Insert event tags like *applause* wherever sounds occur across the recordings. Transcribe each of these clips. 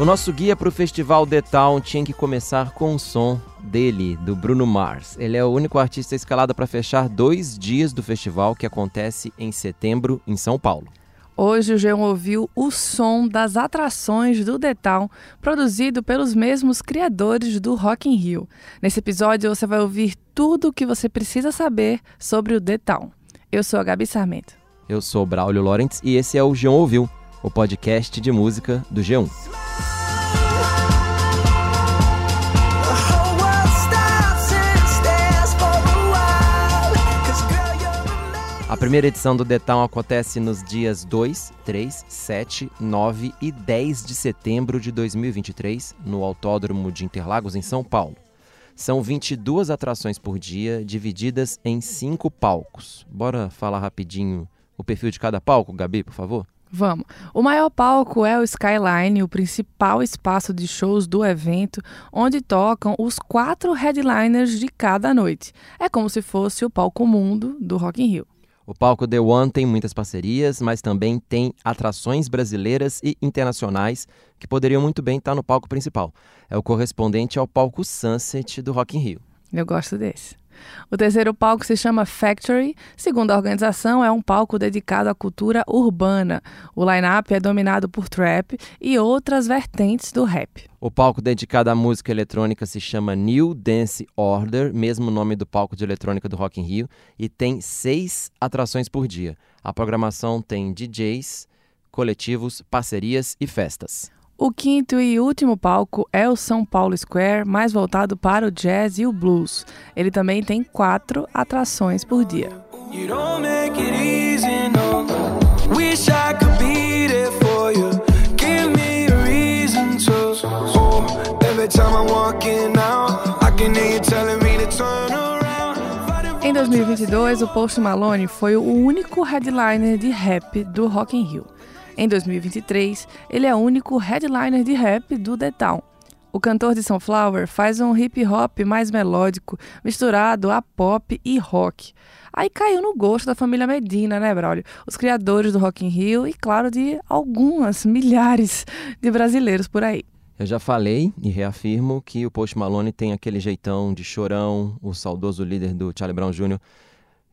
O nosso guia para o festival The Town tinha que começar com um som dele, do Bruno Mars. Ele é o único artista escalado para fechar dois dias do festival que acontece em setembro em São Paulo. Hoje o Jean ouviu o som das atrações do The Town, produzido pelos mesmos criadores do Rock in Rio. Nesse episódio você vai ouvir tudo o que você precisa saber sobre o The Town. Eu sou a Gabi Sarmento. Eu sou Braulio Lawrence e esse é o Jean Ouviu, o podcast de música do G1. A primeira edição do Detal acontece nos dias 2, 3, 7, 9 e 10 de setembro de 2023, no Autódromo de Interlagos, em São Paulo. São 22 atrações por dia, divididas em cinco palcos. Bora falar rapidinho o perfil de cada palco, Gabi, por favor? Vamos. O maior palco é o Skyline, o principal espaço de shows do evento, onde tocam os quatro headliners de cada noite. É como se fosse o palco mundo do Rock in Rio. O palco The One tem muitas parcerias, mas também tem atrações brasileiras e internacionais que poderiam muito bem estar no palco principal. É o correspondente ao palco Sunset do Rock in Rio. Eu gosto desse. O terceiro palco se chama Factory. Segundo a organização, é um palco dedicado à cultura urbana. O line-up é dominado por trap e outras vertentes do rap. O palco dedicado à música eletrônica se chama New Dance Order, mesmo nome do palco de eletrônica do Rock in Rio, e tem seis atrações por dia. A programação tem DJs, coletivos, parcerias e festas. O quinto e último palco é o São Paulo Square, mais voltado para o jazz e o blues. Ele também tem quatro atrações por dia. Em 2022, o Post Malone foi o único headliner de rap do Rock in Rio. Em 2023, ele é o único headliner de rap do The Town. O cantor de Sunflower faz um hip hop mais melódico, misturado a pop e rock. Aí caiu no gosto da família Medina, né, Braulio? Os criadores do Rock in Rio e, claro, de algumas *laughs* milhares de brasileiros por aí. Eu já falei e reafirmo que o Post Malone tem aquele jeitão de chorão, o saudoso líder do Charlie Brown Jr.,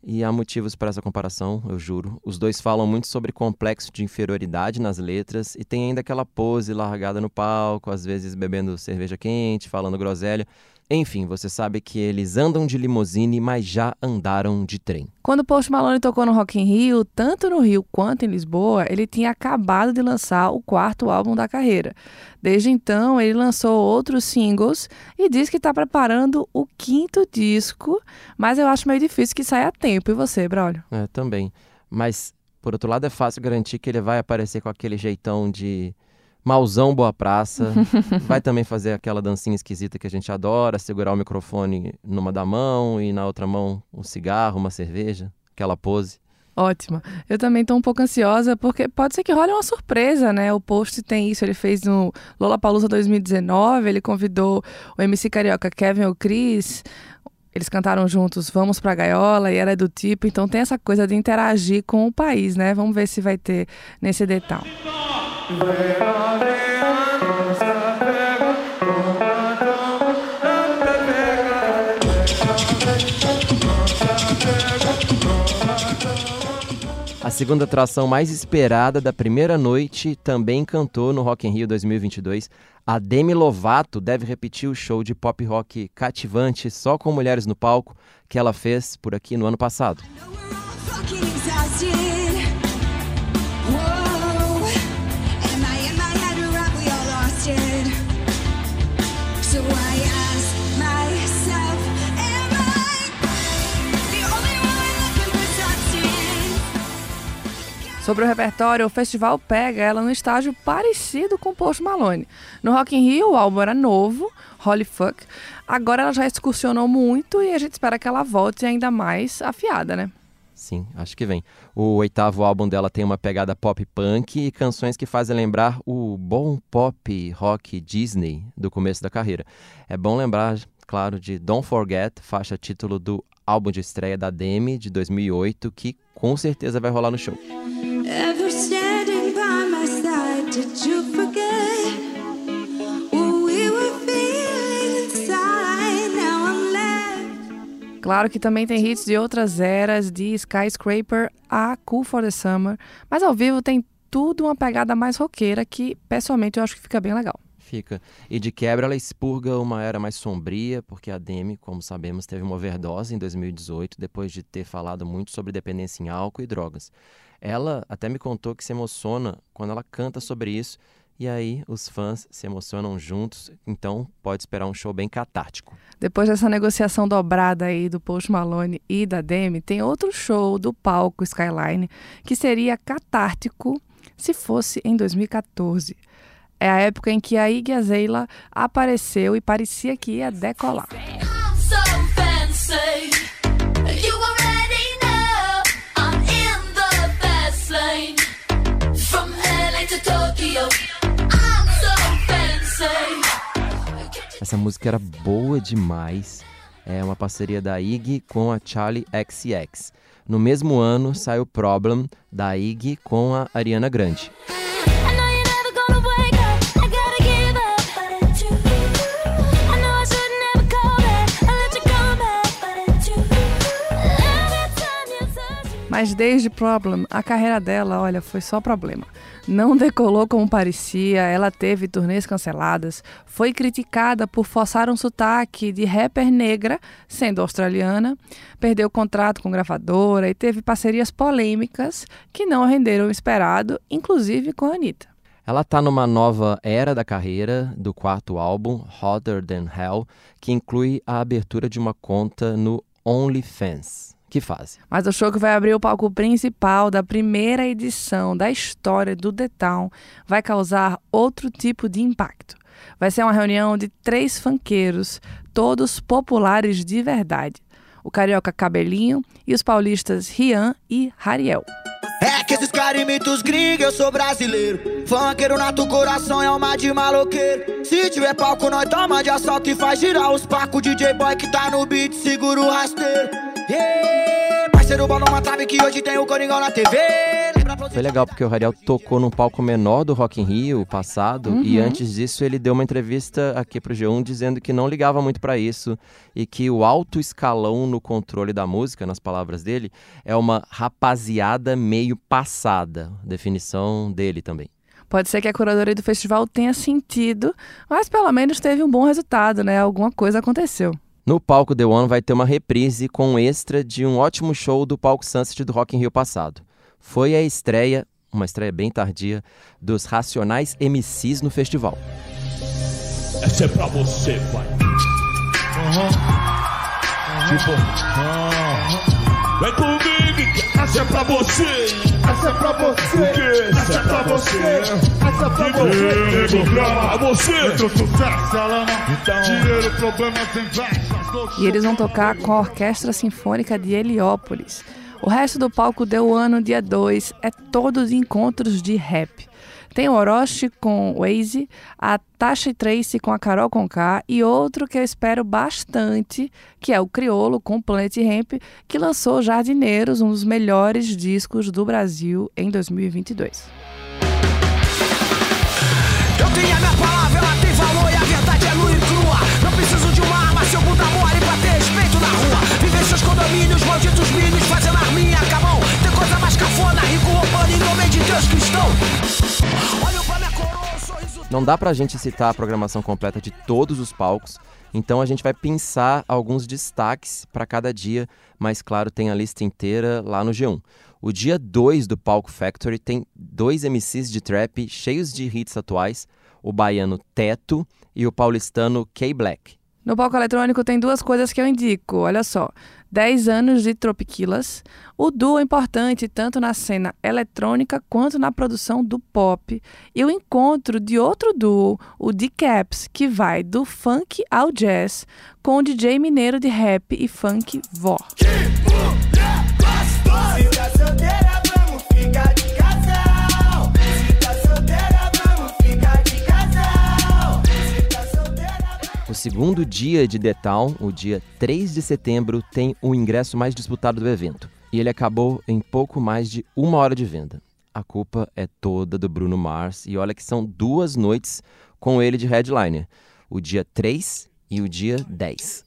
e há motivos para essa comparação, eu juro. Os dois falam muito sobre complexo de inferioridade nas letras e tem ainda aquela pose largada no palco, às vezes bebendo cerveja quente, falando groselha. Enfim, você sabe que eles andam de limusine, mas já andaram de trem. Quando Post Malone tocou no Rock in Rio, tanto no Rio quanto em Lisboa, ele tinha acabado de lançar o quarto álbum da carreira. Desde então, ele lançou outros singles e diz que está preparando o quinto disco, mas eu acho meio difícil que saia a tempo. E você, Braulio? É, também. Mas, por outro lado, é fácil garantir que ele vai aparecer com aquele jeitão de Mauzão Boa Praça. *laughs* Vai também fazer aquela dancinha esquisita que a gente adora, segurar o microfone numa da mão e na outra mão um cigarro, uma cerveja, aquela pose. Ótima. Eu também estou um pouco ansiosa porque pode ser que role uma surpresa, né? O post tem isso, ele fez no Lollapalooza 2019, ele convidou o MC Carioca Kevin ou Chris, eles cantaram juntos Vamos pra Gaiola e era do tipo, então tem essa coisa de interagir com o país, né? Vamos ver se vai ter nesse detalhe. A segunda atração mais esperada da primeira noite também cantou no Rock in Rio 2022. A Demi Lovato deve repetir o show de pop rock cativante só com mulheres no palco que ela fez por aqui no ano passado. Sobre o repertório, o festival pega ela num estágio parecido com Post Malone. No Rock in Rio, o álbum era novo, Holy Fuck. Agora ela já excursionou muito e a gente espera que ela volte ainda mais afiada, né? Sim, acho que vem. O oitavo álbum dela tem uma pegada pop punk e canções que fazem lembrar o bom pop rock Disney do começo da carreira. É bom lembrar, claro, de Don't Forget, faixa título do álbum de estreia da Demi de 2008, que com certeza vai rolar no show. Claro que também tem hits de outras eras, de Skyscraper a Cool for the Summer, mas ao vivo tem tudo uma pegada mais roqueira que, pessoalmente, eu acho que fica bem legal. Fica. E de quebra ela expurga uma era mais sombria, porque a Demi, como sabemos, teve uma overdose em 2018, depois de ter falado muito sobre dependência em álcool e drogas. Ela até me contou que se emociona quando ela canta sobre isso e aí os fãs se emocionam juntos, então pode esperar um show bem catártico. Depois dessa negociação dobrada aí do Post Malone e da Demi, tem outro show do palco Skyline que seria catártico se fosse em 2014. É a época em que a Iggy Azalea apareceu e parecia que ia decolar. Essa música era boa demais. É uma parceria da Iggy com a Charlie XCX. No mesmo ano saiu Problem da Iggy com a Ariana Grande. Mas desde Problem, a carreira dela, olha, foi só problema. Não decolou como parecia, ela teve turnês canceladas, foi criticada por forçar um sotaque de rapper negra, sendo australiana, perdeu contrato com gravadora e teve parcerias polêmicas que não renderam o esperado, inclusive com a Anitta. Ela está numa nova era da carreira, do quarto álbum, Hotter Than Hell, que inclui a abertura de uma conta no OnlyFans que fazem. Mas o show que vai abrir o palco principal da primeira edição da história do The Town vai causar outro tipo de impacto. Vai ser uma reunião de três funkeiros, todos populares de verdade. O carioca Cabelinho e os paulistas Rian e Rariel. É que esses caras imitam os gringos, eu sou brasileiro. Funkeiro nato coração é uma de maloqueiro. Se tiver palco, nós toma de assalto e faz girar os pacos. DJ boy que tá no beat, segura o rasteiro. Yeah, parceiro bom numa trave que hoje tem o Coringão na TV. Foi legal porque o Rariel tocou num palco menor do Rock in Rio passado uhum. e antes disso ele deu uma entrevista aqui pro G1 dizendo que não ligava muito para isso e que o alto escalão no controle da música, nas palavras dele, é uma rapaziada meio passada, definição dele também. Pode ser que a curadoria do festival tenha sentido, mas pelo menos teve um bom resultado, né? Alguma coisa aconteceu. No palco The One vai ter uma reprise com um extra de um ótimo show do palco Sunset do Rock in Rio passado. Foi a estreia, uma estreia bem tardia, dos Racionais MCs no festival. Essa é pra você, pai. Uhum. Tipo, uhum. Vem comigo, essa é pra você. Essa é pra você. Essa é pra você. Essa é pra você. Pra você. sucesso, ela não. Dinheiro, E eles vão tocar com a Orquestra Sinfônica de Heliópolis. O resto do palco deu ano dia 2 é todo de encontros de rap. Tem o Orochi com o Waze, a Tasha Tracy com a Carol Conká e outro que eu espero bastante, que é o Criolo com Planet Ramp, que lançou Jardineiros, um dos melhores discos do Brasil em 2022. Eu tenho a minha palavra, ela tem valor e a verdade é nua e crua. Não preciso de uma arma, seu bunda mole pra ter respeito na rua. Viver seus condomínios, malditos milhos, fazendo arminha, acabam. Coisa mais cafona, rico roubando em nome de Deus cristão. Não dá pra gente citar a programação completa de todos os palcos, então a gente vai pensar alguns destaques para cada dia, mas claro, tem a lista inteira lá no G1. O dia 2 do Palco Factory tem dois MCs de trap cheios de hits atuais, o baiano Teto e o paulistano K-Black. No palco eletrônico tem duas coisas que eu indico, olha só. 10 anos de Tropiquilas. O duo é importante tanto na cena eletrônica quanto na produção do pop. E o encontro de outro duo, o D-Caps, que vai do funk ao jazz, com o DJ mineiro de rap e funk Vó. Que segundo dia de Town, o dia 3 de setembro, tem o ingresso mais disputado do evento. E ele acabou em pouco mais de uma hora de venda. A culpa é toda do Bruno Mars. E olha que são duas noites com ele de headliner. O dia 3 e o dia 10.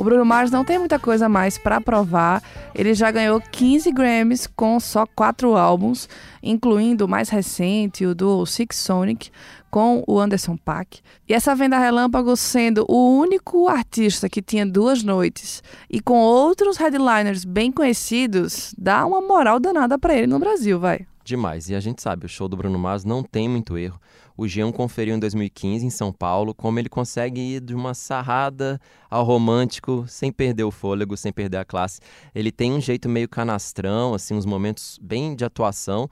O Bruno Mars não tem muita coisa mais para provar. Ele já ganhou 15 Grammys com só quatro álbuns, incluindo o mais recente, o do Six Sonic, com o Anderson Paak. E essa venda relâmpago sendo o único artista que tinha duas noites e com outros headliners bem conhecidos, dá uma moral danada para ele no Brasil, vai. Demais. E a gente sabe, o show do Bruno Mars não tem muito erro. O Jean conferiu em 2015 em São Paulo como ele consegue ir de uma sarrada ao romântico sem perder o fôlego, sem perder a classe. Ele tem um jeito meio canastrão, assim, uns momentos bem de atuação,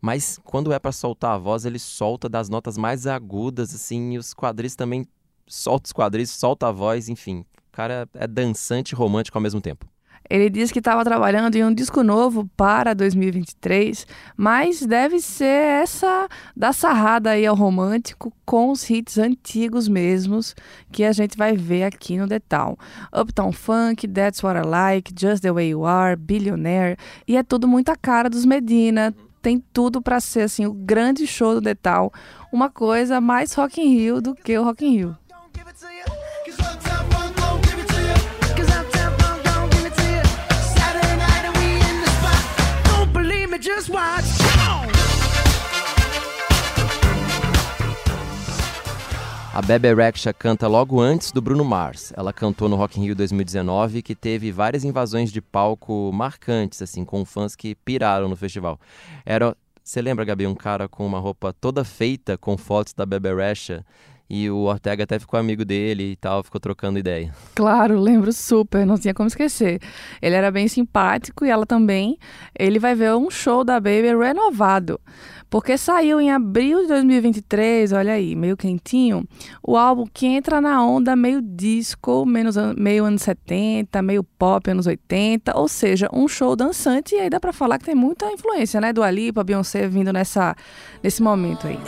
mas quando é para soltar a voz, ele solta das notas mais agudas, assim, e os quadris também solta os quadris, solta a voz, enfim. O cara é dançante e romântico ao mesmo tempo. Ele disse que estava trabalhando em um disco novo para 2023, mas deve ser essa da sarrada aí ao romântico com os hits antigos mesmos que a gente vai ver aqui no Town. Uptown Funk, That's What I Like, Just the Way You Are, Billionaire, e é tudo muito a cara dos Medina. Tem tudo para ser assim o grande show do Town, uma coisa mais Rock in Rio do que o Rock in Rio. A Bebe Rexha canta logo antes do Bruno Mars. Ela cantou no Rock in Rio 2019, que teve várias invasões de palco marcantes, assim, com fãs que piraram no festival. Era, você lembra, Gabi, um cara com uma roupa toda feita com fotos da Bebe Rexha e o Ortega até ficou amigo dele e tal, ficou trocando ideia. Claro, lembro super, não tinha como esquecer. Ele era bem simpático e ela também. Ele vai ver um show da Baby renovado. Porque saiu em abril de 2023, olha aí, meio quentinho, o álbum que entra na onda meio disco, meio anos 70, meio pop anos 80, ou seja, um show dançante e aí dá pra falar que tem muita influência, né, do Alipa, Beyoncé vindo nessa, nesse momento aí.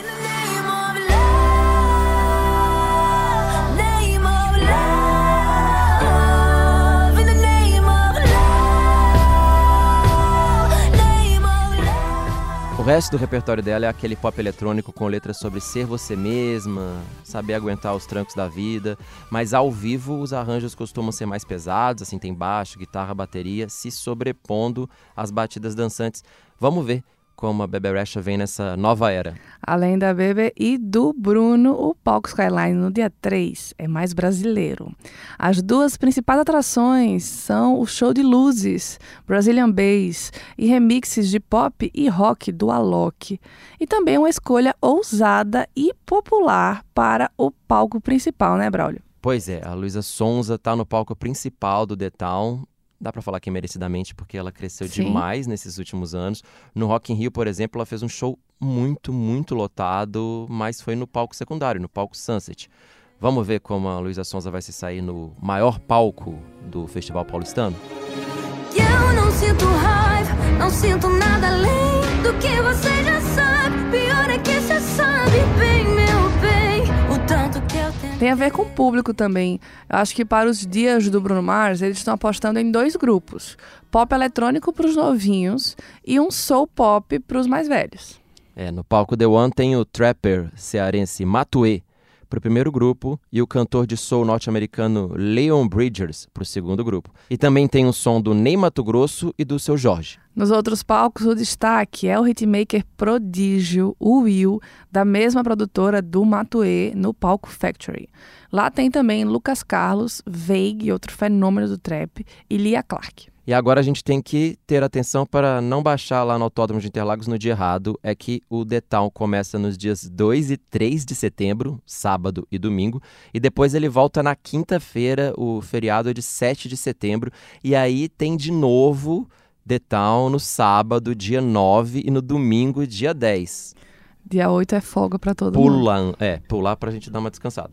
O resto do repertório dela é aquele pop eletrônico com letras sobre ser você mesma, saber aguentar os trancos da vida, mas ao vivo os arranjos costumam ser mais pesados, assim tem baixo, guitarra, bateria, se sobrepondo às batidas dançantes. Vamos ver como a Bebe Rexha vem nessa nova era. Além da Bebe e do Bruno, o palco Skyline no dia 3 é mais brasileiro. As duas principais atrações são o show de luzes, Brazilian Bass e remixes de pop e rock do Alok. E também uma escolha ousada e popular para o palco principal, né, Braulio? Pois é, a Luísa Sonza está no palco principal do The Town, dá para falar que é merecidamente porque ela cresceu Sim. demais nesses últimos anos. No Rock in Rio, por exemplo, ela fez um show muito, muito lotado, mas foi no palco secundário, no palco Sunset. Vamos ver como a Luísa Sonza vai se sair no maior palco do Festival Paulistano? Eu não sinto raiva, não sinto nada além do que você já sabe. Pior é que você sabe bem, Tem a ver com o público também. Eu acho que para os dias do Bruno Mars, eles estão apostando em dois grupos: pop eletrônico para os novinhos e um soul pop para os mais velhos. É, no palco The One tem o trapper cearense Matue para o primeiro grupo e o cantor de soul norte-americano Leon Bridgers para o segundo grupo. E também tem o som do Ney Mato Grosso e do seu Jorge. Nos outros palcos, o destaque é o hitmaker prodígio, Will, da mesma produtora do Matue, no palco Factory. Lá tem também Lucas Carlos, Veig, outro fenômeno do trap, e Lia Clark. E agora a gente tem que ter atenção para não baixar lá no Autódromo de Interlagos no dia errado. É que o Detal começa nos dias 2 e 3 de setembro, sábado e domingo. E depois ele volta na quinta-feira, o feriado é de 7 de setembro. E aí tem de novo Detal no sábado, dia 9, e no domingo, dia 10. Dia 8 é folga para todo Pulam, mundo. É, pular para a gente dar uma descansada.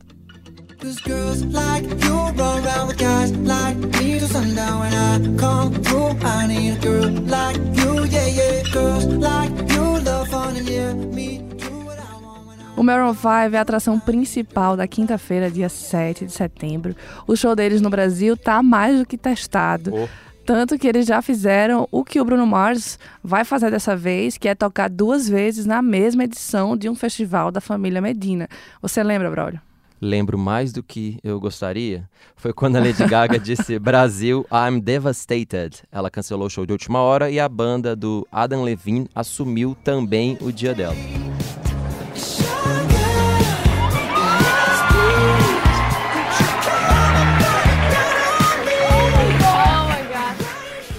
Cause girls like you run around with guys like me till sundown when I come through. I need a girl like you, yeah, yeah. Girls like you love fun and yeah, me. do what I want when I O Maroon 5 é a atração principal da quinta-feira, dia 7 de setembro. O show deles no Brasil tá mais do que testado. Oh. Tanto que eles já fizeram o que o Bruno Mars vai fazer dessa vez, que é tocar duas vezes na mesma edição de um festival da família Medina. Você lembra, Braulio? Lembro mais do que eu gostaria. Foi quando a Lady Gaga disse *laughs* Brasil, I'm devastated. Ela cancelou o show de última hora e a banda do Adam Levine assumiu também o dia dela.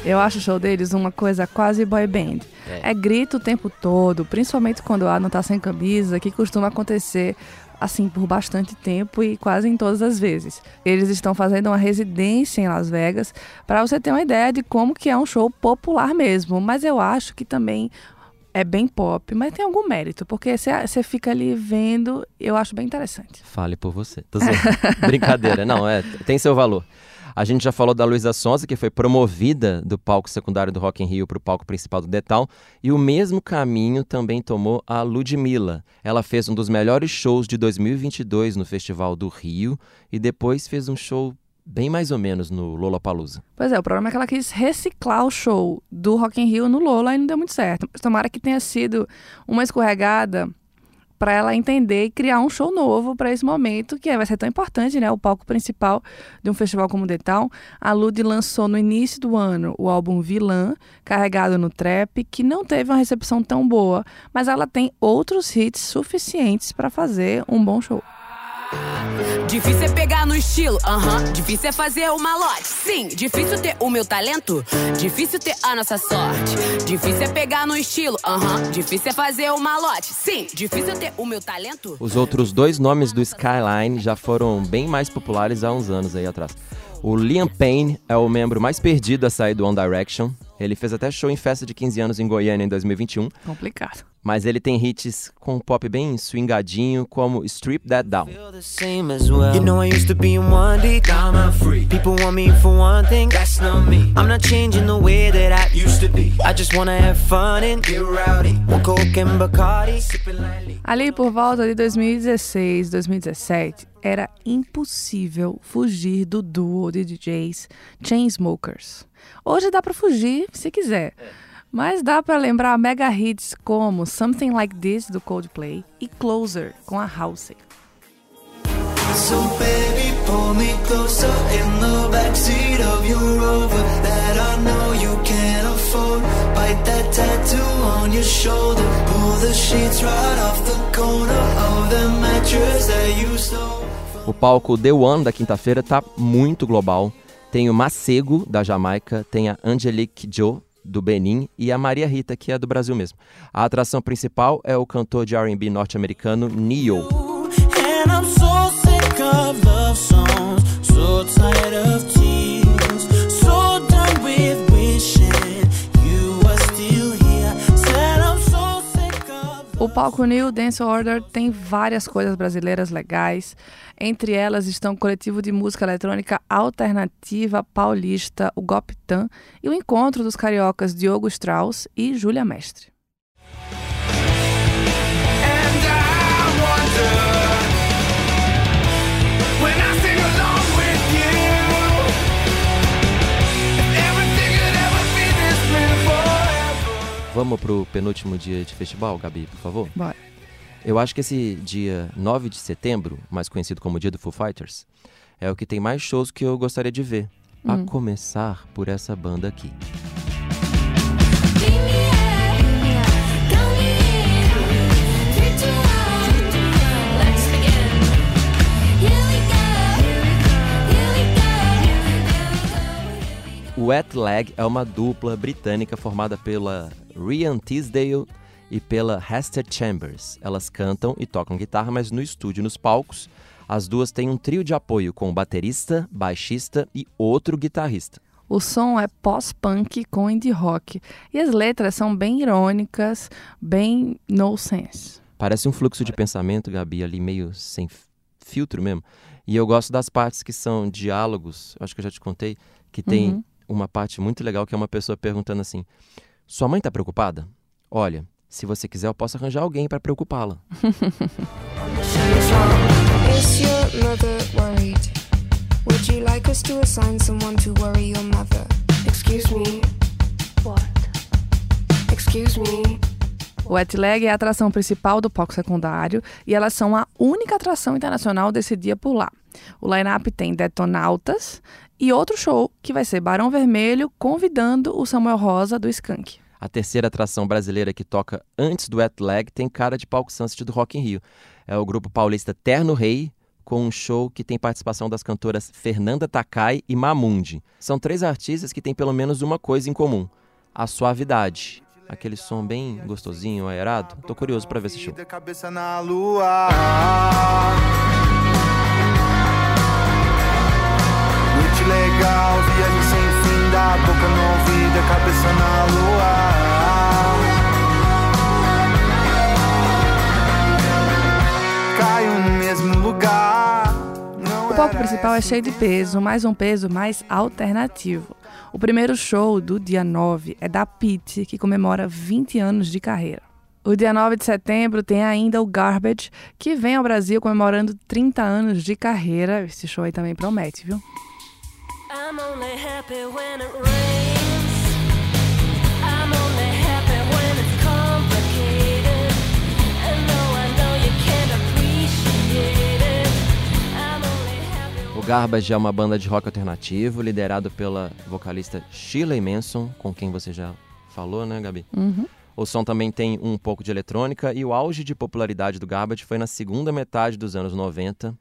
Eu acho o show deles uma coisa quase boy band. É. É, grito o tempo todo, principalmente quando o Adam tá sem camisa, que costuma acontecer assim por bastante tempo e quase em todas as vezes. Eles estão fazendo uma residência em Las Vegas para você ter uma ideia de como que é um show popular mesmo, mas eu acho que também é bem pop, mas tem algum mérito, porque você fica ali vendo, eu acho bem interessante. Fale por você. *laughs* Brincadeira. Não, é, tem seu valor. A gente já falou da Luísa Sonza, que foi promovida do palco secundário do Rock in Rio para o palco principal do Detal, e o mesmo caminho também tomou a Ludmilla. Ela fez um dos melhores shows de 2022 no Festival do Rio e depois fez um show bem mais ou menos no Lollapalooza. Pois é, o problema é que ela quis reciclar o show do Rock in Rio no Lola e não deu muito certo. Tomara que tenha sido uma escorregada para ela entender e criar um show novo para esse momento, que é- vai ser tão importante, né? O palco principal de um festival como o Town. A Lud lançou no início do ano o álbum Vilã, carregado no trap, que não teve uma recepção tão boa, mas ela tem outros hits suficientes para fazer um bom show. Difícil é pegar no estilo, aham. Difícil é fazer o malote, sim. Difícil ter o meu talento, difícil ter a nossa sorte. Difícil é pegar no estilo, aham. Difícil é fazer o malote, sim. Difícil ter o meu talento. Os outros dois nomes do Skyline já foram bem mais populares há uns anos aí atrás. O Liam Payne é o membro mais perdido a sair do One Direction. Ele fez até show em festa de 15 anos em Goiânia em 2021. Complicado. Mas ele tem hits com um pop bem swingadinho, como Strip That Down. You know I used to be in one deep. Now I'm free. People want me for one thing. That's not me. I'm not changing the way that I used to be. I just wanna have fun and get rowdy. One coke and Bacardi, sipping lightly. Ali por volta de 2016, 2017, era impossível fugir do duo de DJs Chainsmokers. Hoje dá pra fugir se quiser, mas dá pra lembrar mega hits como Something Like This do Coldplay e Closer com a Halsey. So baby, pull me closer in the backseat of your Rover that I know you can't afford. Bite that tattoo on your shoulder. Pull the sheets right off the corner of the mattress that you stole. O palco The One da quinta-feira tá muito global. Tem o Macego, da Jamaica, tem a Angelique Joe, do Benin, e a Maria Rita, que é do Brasil mesmo. A atração principal é o cantor de R&B norte-americano Neo. And I'm so sick of love songs, so tired of O palco New Dance Order tem várias coisas brasileiras legais. Entre elas estão o coletivo de música eletrônica alternativa paulista, o Goptan, e o encontro dos cariocas Diogo Strauss e Júlia Mestre. And I wonder Vamos pro penúltimo dia de festival, Gabi, por favor? Bora. Eu acho que esse dia 9 de setembro, mais conhecido como dia do Foo Fighters, é o que tem mais shows que eu gostaria de ver. A começar por essa banda aqui. Wet Leg é uma dupla britânica formada pela Ryan Tisdale e pela Hester Chambers. Elas cantam e tocam guitarra, mas no estúdio nos palcos, as duas têm um trio de apoio com baterista, baixista e outro guitarrista. O som é pós-punk com indie rock e as letras são bem irônicas, bem no sense. Parece um fluxo de pensamento, Gabi, ali meio sem filtro mesmo. E eu gosto das partes que são diálogos, acho que eu já te contei, que tem Uhum. Uma parte muito legal que é uma pessoa perguntando assim: Sua mãe tá preocupada? Olha, se você quiser, eu posso arranjar alguém para preocupá-la. Is your mother worried? Would you like us to assign someone to worry your mother? Excuse me. What? Excuse me. O Wet Leg é a atração principal do palco secundário e elas são a única atração internacional desse dia por lá. O line-up tem Detonautas e outro show que vai ser Barão Vermelho convidando o Samuel Rosa do Skank. A terceira atração brasileira que toca antes do Wet Leg tem cara de palco Sunset do Rock in Rio. É o grupo paulista Terno Rei, com um show que tem participação das cantoras Fernanda Takai e Mamundi. São três artistas que têm pelo menos uma coisa em comum: a suavidade. Aquele som bem gostosinho, aerado. Tô curioso pra ver esse show. Legal, viagem sem fim, da boca no ouvido, cabeça na lua. Caio no mesmo lugar. O palco principal é cheio de peso, mas um peso mais alternativo. O primeiro show do dia 9 é da Pete, que comemora 20 anos de carreira. O dia 9 de setembro tem ainda o Garbage, que vem ao Brasil comemorando 30 anos de carreira. Esse show aí também promete, viu? I'm only happy when it rains. I'm only happy when it's complicated. And though I know you can't appreciate it, I'm only happy O Garbage é uma banda de rock alternativo, liderado pela vocalista Shirley Manson, com quem você já falou, né, Gabi? Uhum. O som também tem um pouco de eletrônica e o auge de popularidade do Garbage foi na segunda metade dos anos 90,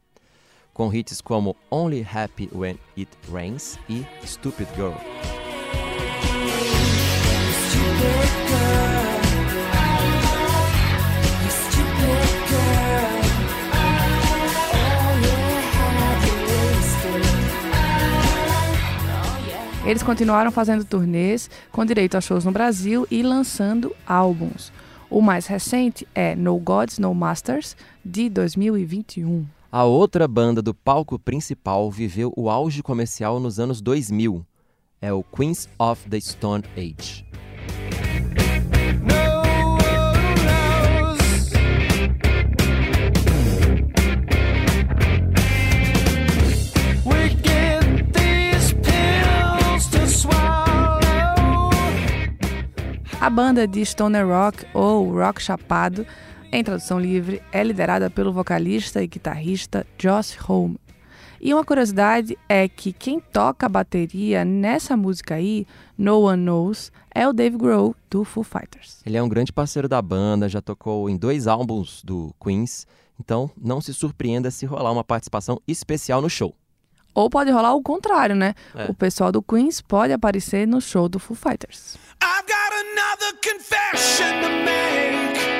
com hits como Only Happy When It Rains e Stupid Girl. Eles continuaram fazendo turnês com direito a shows no Brasil e lançando álbuns. O mais recente é No Gods, No Masters, de 2021. A outra banda do palco principal viveu o auge comercial nos anos 2000. É o Queens of the Stone Age. We get these pills to swallow. A banda de stoner rock ou rock chapado, em tradução livre, é liderada pelo vocalista e guitarrista Josh Homme. E uma curiosidade é que quem toca a bateria nessa música aí, No One Knows, é o Dave Grohl do Foo Fighters. Ele é um grande parceiro da banda, já tocou em dois álbuns do Queens, então não se surpreenda se rolar uma participação especial no show. Ou pode rolar o contrário, né? É. O pessoal do Queens pode aparecer no show do Foo Fighters. I've got another confession to make.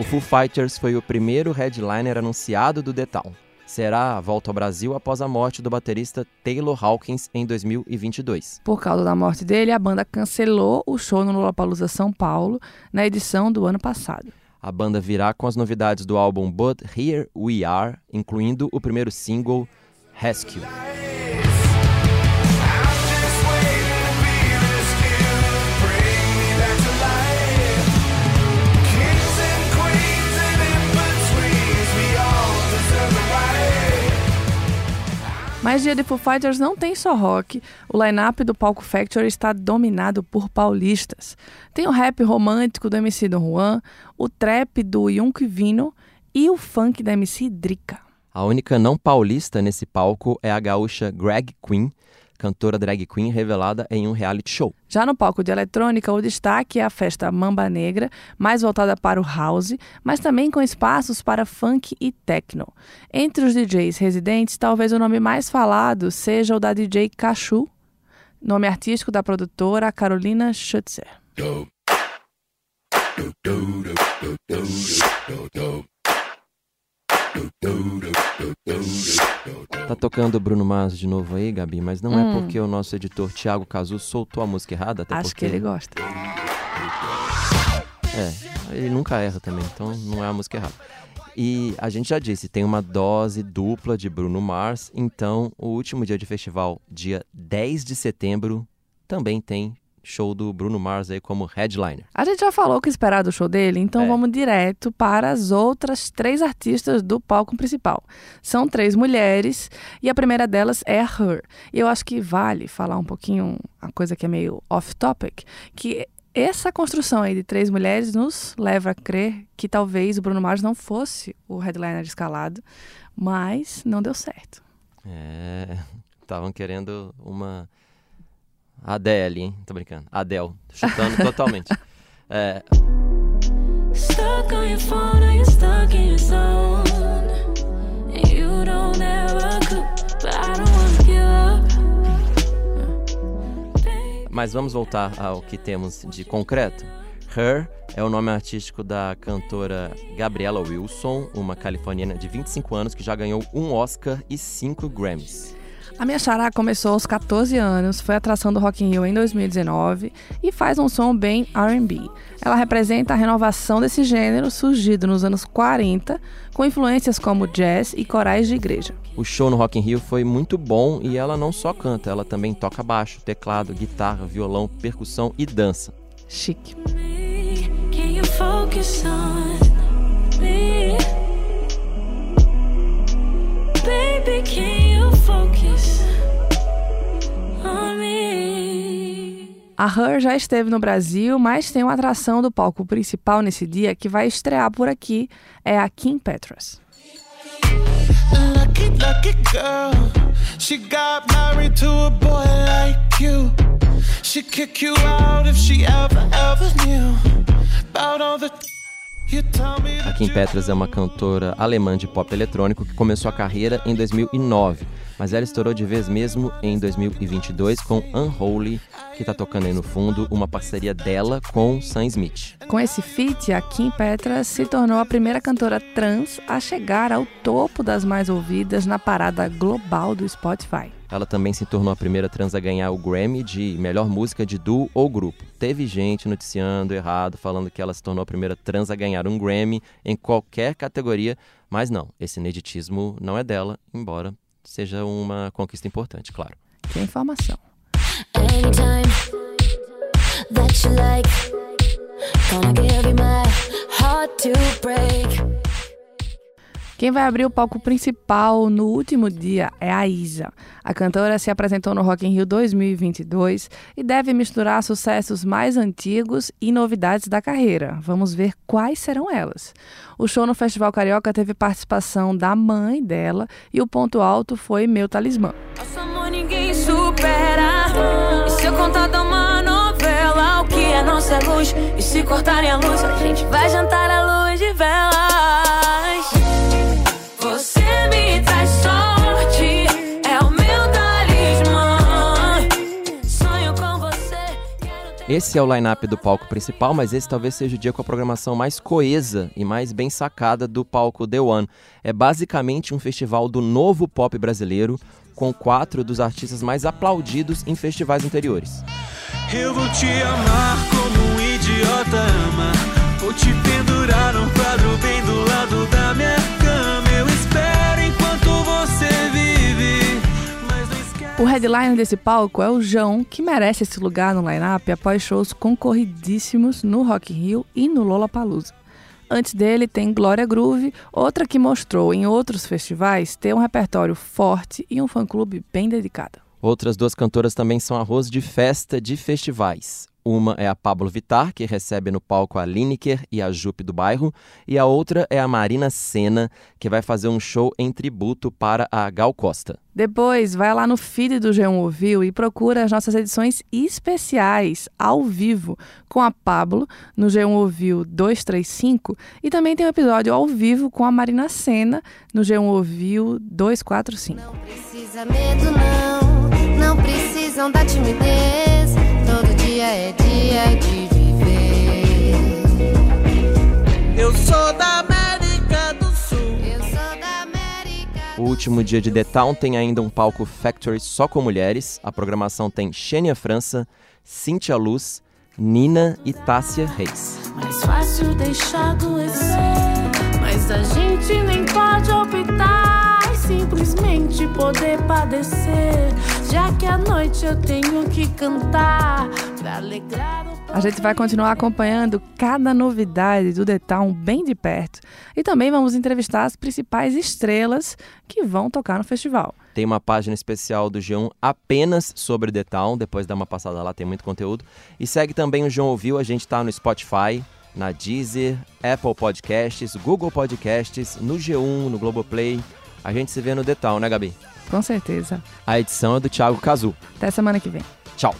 O Foo Fighters foi o primeiro headliner anunciado do The Town. Será a volta ao Brasil após a morte do baterista Taylor Hawkins em 2022. Por causa da morte dele, a banda cancelou o show no Lollapalooza São Paulo na edição do ano passado. A banda virá com as novidades do álbum But Here We Are, incluindo o primeiro single Rescue. Mas dia de Foo Fighters não tem só rock. O line-up do Palco Factory está dominado por paulistas. Tem o rap romântico do MC Don Juan, o trap do Yunk Vino e o funk da MC Drica. A única não paulista nesse palco é a gaúcha Greg Queen, cantora drag queen revelada em um reality show. Já no palco de eletrônica, o destaque é a festa Mamba Negra, mais voltada para o house, mas também com espaços para funk e techno. Entre os DJs residentes, talvez o nome mais falado seja o da DJ Cachu, nome artístico da produtora Carolina Schutzer. Tá tocando Bruno Mars de novo aí, Gabi, mas não Hum. é porque o nosso editor Thiago Cazu soltou a música errada, até Acho porque que ele gosta. É, ele nunca erra também, então não é a música errada. E a gente já disse, tem uma dose dupla de Bruno Mars, então o último dia de festival, dia 10 de setembro, também tem show do Bruno Mars aí como headliner. A gente já falou o que esperar do show dele, então É. vamos direto para as outras três artistas do palco principal. São três mulheres e a primeira delas é a Her. E eu acho que vale falar um pouquinho, a coisa que é meio off-topic, que essa construção aí de três mulheres nos leva a crer que talvez o Bruno Mars não fosse o headliner escalado, mas não deu certo. É, *laughs* estavam querendo uma Adele, hein? Tô brincando. Adele, chutando *laughs* totalmente. É, Stuck on your phone, stuck in your zone. You don't ever cook, but I don't wanna give up. Mas vamos voltar ao que temos de concreto. Her é o nome artístico da cantora Gabriella Wilson, uma californiana de 25 anos que já ganhou um Oscar e cinco Grammys. A minha xará começou aos 14 anos, foi atração do Rock in Rio em 2019 e faz um som bem R&B. Ela representa a renovação desse gênero surgido nos anos 40, com influências como jazz e corais de igreja. O show no Rock in Rio foi muito bom e ela não só canta, ela também toca baixo, teclado, guitarra, violão, percussão e dança. Chique. Can A Her já esteve no Brasil, mas tem uma atração do palco principal nesse dia que vai estrear por aqui, é a Kim Petras. Lucky, lucky girl. She got married to a boy like you. She'd kick you out if she ever, ever knew about all the you tell me A Kim Petras é uma cantora alemã de pop eletrônico que começou a carreira em 2009, mas ela estourou de vez mesmo em 2022 com Unholy, que tá tocando aí no fundo, uma parceria dela com Sam Smith. Com esse feat, a Kim Petras se tornou a primeira cantora trans a chegar ao topo das mais ouvidas na parada global do Spotify. Ela também se tornou a primeira trans a ganhar o Grammy de melhor música de duo ou grupo. Teve gente noticiando errado, falando que ela se tornou a primeira trans a ganhar um Grammy em qualquer categoria, mas não, esse ineditismo não é dela, embora seja uma conquista importante, claro. Que informação. Anytime Quem vai abrir o palco principal no último dia é a Isa. A cantora se apresentou no Rock in Rio 2022 e deve misturar sucessos mais antigos e novidades da carreira. Vamos ver quais serão elas. O show no Festival Carioca teve participação da mãe dela e o ponto alto foi Meu Talismã. Amor ninguém supera. E se eu contar uma novela, o que é nossa luz? E se cortarem a luz, a gente vai jantar à luz de. Esse é o line-up do palco principal, mas esse talvez seja o dia com a programação mais coesa e mais bem sacada do palco The One. É basicamente um festival do novo pop brasileiro, com quatro dos artistas mais aplaudidos em festivais anteriores. Eu vou te amar como um idiota ama. Vou te pendurar num quadro bem do lado da minha O headliner desse palco é o João, que merece esse lugar no line-up após shows concorridíssimos no Rock Rio e no Lollapalooza. Antes dele tem Glória Groove, outra que mostrou em outros festivais ter um repertório forte e um fã-clube bem dedicado. Outras duas cantoras também são arroz de festa de festivais. Uma é a Pablo Vittar, que recebe no palco a Lineker e a Jupe do bairro, e a outra é a Marina Senna, que vai fazer um show em tributo para a Gal Costa. Depois, vai lá no feed do G1 Ouviu e procura as nossas edições especiais, ao vivo, com a Pablo, no G1 Ouviu 235, e também tem um episódio ao vivo com a Marina Senna, no G1 Ouviu 245. Não precisa medo, não. Não precisam da timidez. É dia de viver. Eu sou da América do Sul. Eu sou da América. O último dia de The Town tem ainda um palco Factory só com mulheres. A programação tem Xênia França, Cíntia Luz, Nina e Tássia Reis. Mais fácil deixar adoecer. Mas a gente nem pode optar. Simplesmente poder padecer. Já que à noite eu tenho que cantar. Pra alegrar o A gente vai continuar acompanhando cada novidade do The Town bem de perto. E também vamos entrevistar as principais estrelas que vão tocar no festival. Tem uma página especial do G1 apenas sobre The Town. Depois dá uma passada lá, tem muito conteúdo. E segue também o João Ouviu. A gente tá no Spotify, na Deezer, Apple Podcasts, Google Podcasts, no G1, no Globoplay. A gente se vê no The Town, né, Gabi? Com certeza. A edição é do Thiago Cazu. Até semana que vem. Tchau.